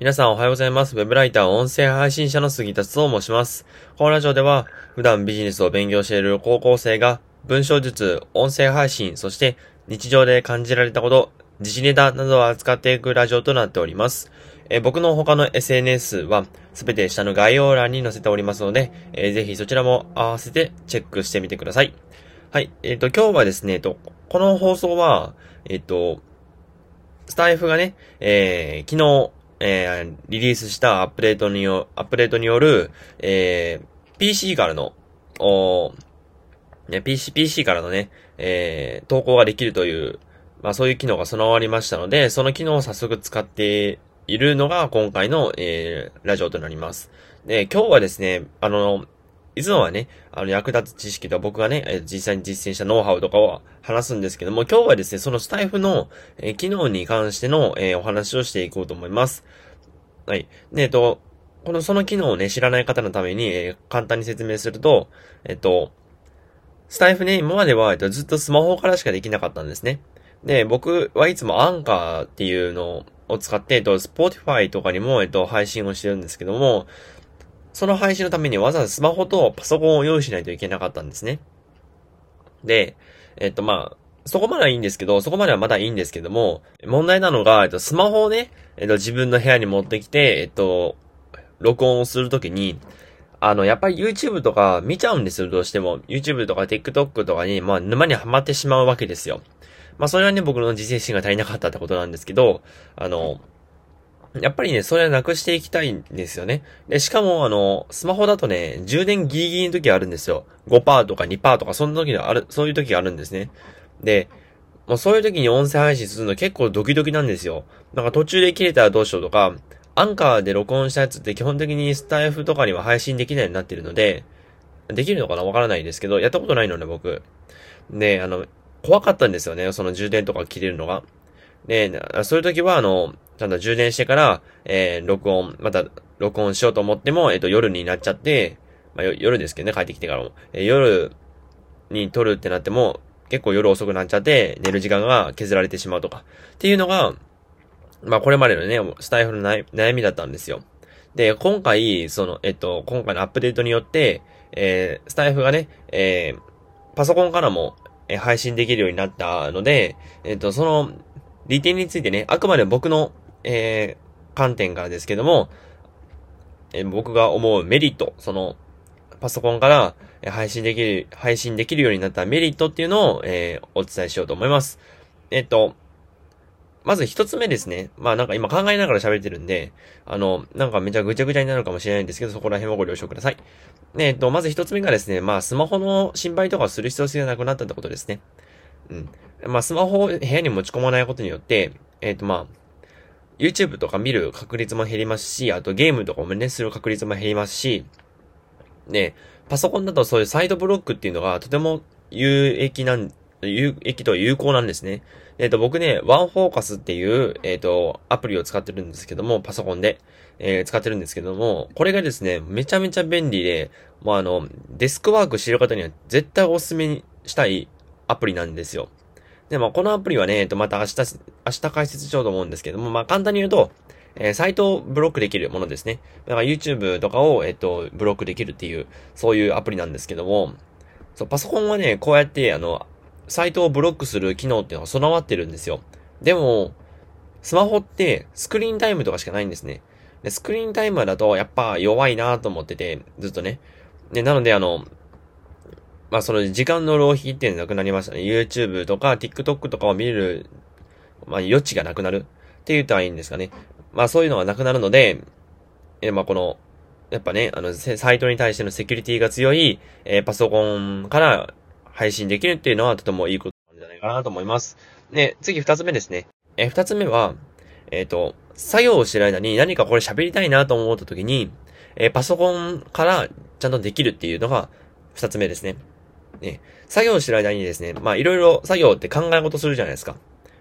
皆さんおはようございます。ウェブライター、音声配信者の杉田と申します。このラジオでは、普段ビジネスを勉強している高校生が、文章術、音声配信、そして日常で感じられたこと、自治ネタなどを扱っていくラジオとなっております。え僕の他の SNS は、すべて下の概要欄に載せておりますので、えー、ぜひそちらも合わせてチェックしてみてください。はい。えっ、ー、と、今日はですね、えっと、この放送は、えっ、と、スタイフがね、えー、昨日、えー、リリースしたアップデートによ、アップデートによる、えー、PC からの、おね、PC、PC からのね、えー、投稿ができるという、まあそういう機能が備わりましたので、その機能を早速使っているのが今回の、えー、ラジオとなります。で、今日はですね、あの、いつもはね、あの、役立つ知識と僕がね、実際に実践したノウハウとかを話すんですけども、今日はですね、そのスタイフの、えー、機能に関しての、えー、お話をしていこうと思います。はい。で、えっと、この、その機能をね、知らない方のために、え、簡単に説明すると、えっと、スタエフね、今までは、えっと、ずっとスマホからしかできなかったんですね。で、僕はいつもアンカーっていうのを使って、えっと、 Spotify とかにも、えっと、配信をしてるんですけども、その配信のためにわざわざスマホとパソコンを用意しないといけなかったんですね。で、えっとまあ、そこまではいいんですけど、そこまではまだいいんですけども、問題なのが、えっと、スマホをね、えっと、自分の部屋に持ってきて、えっと、録音をするときに、あの、やっぱり YouTube とか見ちゃうんですよ、どうしても。YouTube とか TikTok とかに、まあ、沼にはまってしまうわけですよ。まあ、それはね、僕の自制心が足りなかったってことなんですけど、あの、やっぱりね、それはなくしていきたいんですよね。で、しかも、あの、スマホだとね、充電ギリギリの時あるんですよ。5%とか2%とか、そんな時がある、そういう時があるんですね。で、もうそういう時に音声配信するの結構ドキドキなんですよ。なんか途中で切れたらどうしようとか、アンカーで録音したやつって基本的にスタイフとかには配信できないようになってるので、できるのかな？わからないですけど、やったことないのね、僕。で、あの、怖かったんですよね、その充電とか切れるのが。で、そういう時は、あの、ちゃんと充電してから、えー、録音、また、録音しようと思っても、えっ、ー、と、夜になっちゃって、まあ、夜ですけどね、帰ってきてからも。えー、夜に撮るってなっても、結構夜遅くなっちゃって、寝る時間が削られてしまうとか。っていうのが、まあ、これまでのね、スタイフの悩みだったんですよ。で、今回、その、えっと、今回のアップデートによって、えー、スタイフがね、えー、パソコンからも、え、配信できるようになったので、えっと、その、利点についてね、あくまで僕の、えー、観点からですけども、えー、僕が思うメリット、その、パソコンから配信できる、配信できるようになったメリットっていうのを、えー、お伝えしようと思います。えっと、まず一つ目ですね。まあなんか今考えながら喋ってるんで、あの、なんかめちゃぐちゃぐちゃになるかもしれないんですけど、そこら辺はご了承ください。えっと、まず一つ目がですね、まあスマホの心配とかをする必要性がなくなったってことですね。うん。まあ、スマホを部屋に持ち込まないことによって、えっ、と、まあ、YouTube とか見る確率も減りますし、あとゲームとかもね、する確率も減りますし、で、パソコンだとそういうサイドブロックっていうのがとても有益なん、有益と有効なんですね。えっ、ー、と、僕ね、ワンフォーカスっていう、えっ、ー、と、アプリを使ってるんですけども、パソコンで、えー、使ってるんですけども、これがですね、めちゃめちゃ便利で、もうあの、デスクワークしてる方には絶対お勧めしたいアプリなんですよ。で、まあ、このアプリはね、えっと、また明日、明日解説しようと思うんですけども、まあ、簡単に言うと、えー、サイトをブロックできるものですね。だから YouTube とかを、えっと、ブロックできるっていう、そういうアプリなんですけども、そう、パソコンはね、こうやって、あの、サイトをブロックする機能っていうのが備わってるんですよ。でも、スマホってスクリーンタイムとかしかないんですね。で、スクリーンタイムだとやっぱ弱いなと思ってて、ずっとね。で、なのであの、まあその時間の浪費ってなくなりましたね。YouTube とか TikTok とかを見る、まあ余地がなくなるって言ったらいいんですかね。まあそういうのがなくなるので、えまあこの、やっぱね、あの、サイトに対してのセキュリティが強い、えー、パソコンから配信できるっていうのはとてもいいことなんじゃないかなと思います。で、次二つ目ですね。えー、二つ目は、えっ、ー、と、作業をしてる間に何かこれ喋りたいなと思った時に、えー、パソコンからちゃんとできるっていうのが二つ目ですね。ね、作業してる間にですね、まあいろいろ作業って考え事するじゃないですか。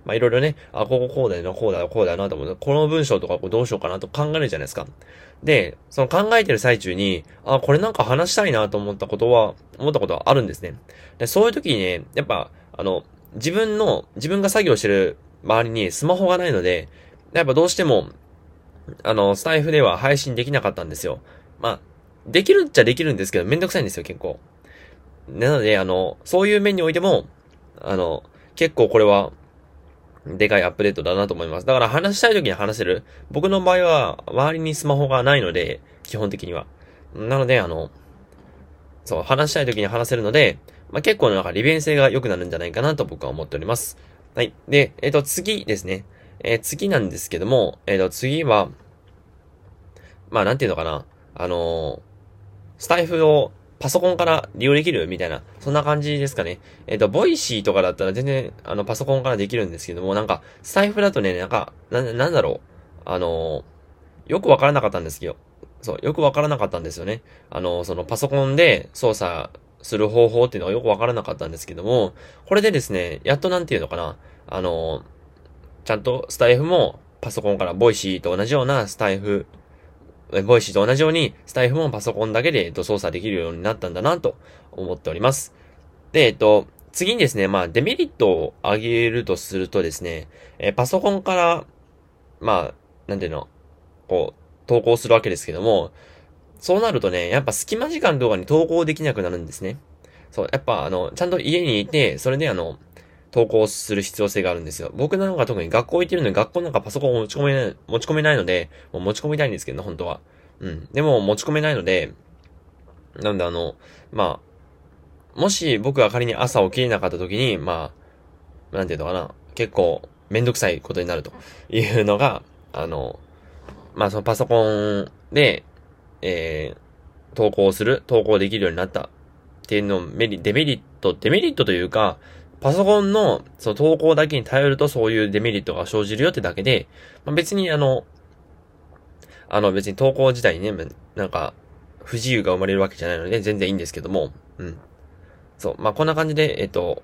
まあいろいろね、あ、こここうだよな、こうだよ、こうだよなと思って、この文章とかどうしようかなと考えるじゃないですか。で、その考えてる最中に、あ、これなんか話したいなと思ったことは、思ったことはあるんですね。で、そういう時にね、やっぱ、あの、自分の、自分が作業してる周りにスマホがないので、やっぱどうしても、あの、スタイフでは配信できなかったんですよ。まあ、できるっちゃできるんですけど、めんどくさいんですよ、結構。なので、あの、そういう面においても、あの、結構これは、でかいアップデートだなと思います。だから話したい時に話せる。僕の場合は、周りにスマホがないので、基本的には。なので、あの、そう、話したい時に話せるので、まあ、結構なんか利便性が良くなるんじゃないかなと僕は思っております。はい。で、えっ、ー、と、次ですね。えー、次なんですけども、えっ、ー、と、次は、まあ、なんていうのかな。あのスタエフをパソコンから利用できるみたいな、そんな感じですかね。えっ、と、 Voicy とかだったら全然、あの、パソコンからできるんですけども、なんか、スタエフだとね、なんか、な、なんだろう。あのよくわからなかったんですけど、そう、よくわからなかったんですよね。あの、そのパソコンで操作する方法っていうのはよくわからなかったんですけども、これでですね、やっとなんていうのかな、あの、ちゃんとスタエフもパソコンから Voicy と同じようなスタエフ、 Voicy と同じようにスタエフもパソコンだけで、えっと、操作できるようになったんだなと思っております。で、えっと、次にですね、まあ、デメリットを挙げるとするとですね、えパソコンから、まあ、なんていうの、こう、投稿するわけですけども、そうなるとね、やっぱ隙間時間とかに投稿できなくなるんですね。そう、やっぱあの、ちゃんと家にいて、それであの、投稿する必要性があるんですよ。僕なんか特に学校行ってるのに学校なんかパソコンを持ち込めない、持ち込めないので、もう持ち込みたいんですけどね、本当は。うん。でも持ち込めないので、なんであの、まあ、もし僕が仮に朝起きれなかった時に、まあ、なんていうのかな、結構めんどくさいことになるというのが、あの、まあそのパソコンで、えー、投稿する、投稿できるようになったっていうのメリ、デメリット、デメリットというか、パソコンのその投稿だけに頼るとそういうデメリットが生じるよってだけで、まあ、別にあの、あの別に投稿自体にね、なんか、不自由が生まれるわけじゃないので全然いいんですけども、うん。そう、まあ、こんな感じで、えっと、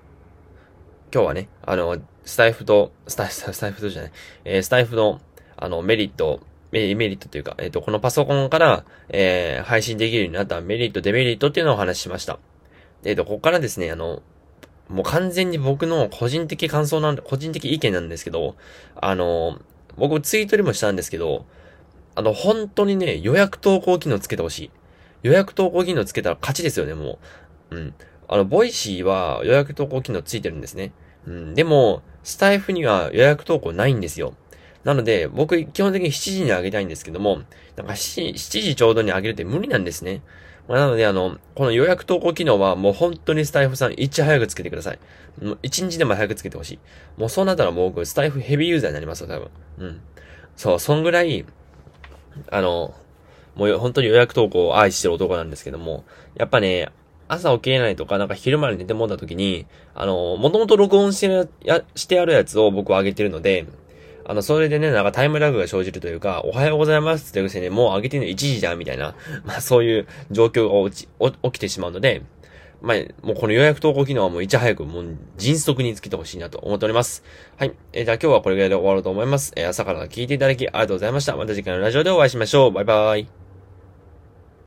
今日はね、あの、スタイフと、スタイフ、スタイフとじゃない、えー、スタイフの、あの、メリットメリットというか、えっ、と、このパソコンから、えー、配信できるようになったメリット、デメリットっていうのをお話ししました。えっ、と、ここからですね、あの、もう完全に僕の個人的感想なんで、個人的意見なんですけど、あの、僕ツイートでもしたんですけど、あの、本当にね、予約投稿機能つけてほしい。予約投稿機能つけたら勝ちですよね、もう。うん。あの、 Voicy は予約投稿機能ついてるんですね。うん。でも、スタエフには予約投稿ないんですよ。なので、僕、基本的に7時に上げたいんですけども、なんか 7, 7時ちょうどに上げるって無理なんですね。まあ、なので、あの、この予約投稿機能はもう本当にスタイフさんいち早くつけてください。もう1日でも早くつけてほしい。もうそうなったらもう僕、スタイフヘビーユーザーになりますよ、多分。うん。そう、そんぐらい、あの、もう本当に予約投稿を愛してる男なんですけども、やっぱね、朝起きれないとか、なんか昼間に寝てもった時に、あの、もともと録音してや、してあるやつを僕は上げてるので、あの、それでね、なんかタイムラグが生じるというか、おはようございますってくせにもう上げてるの1時じゃんみたいな、まあそういう状況が落ち起きてしまうので、まあ、もうこの予約投稿機能はもういち早くもう迅速につけてほしいなと思っております。はい。えー、じゃあ今日はこれぐらいで終わろうと思います。えー、朝から聞いていただきありがとうございました。また次回のラジオでお会いしましょう。バイバーイ。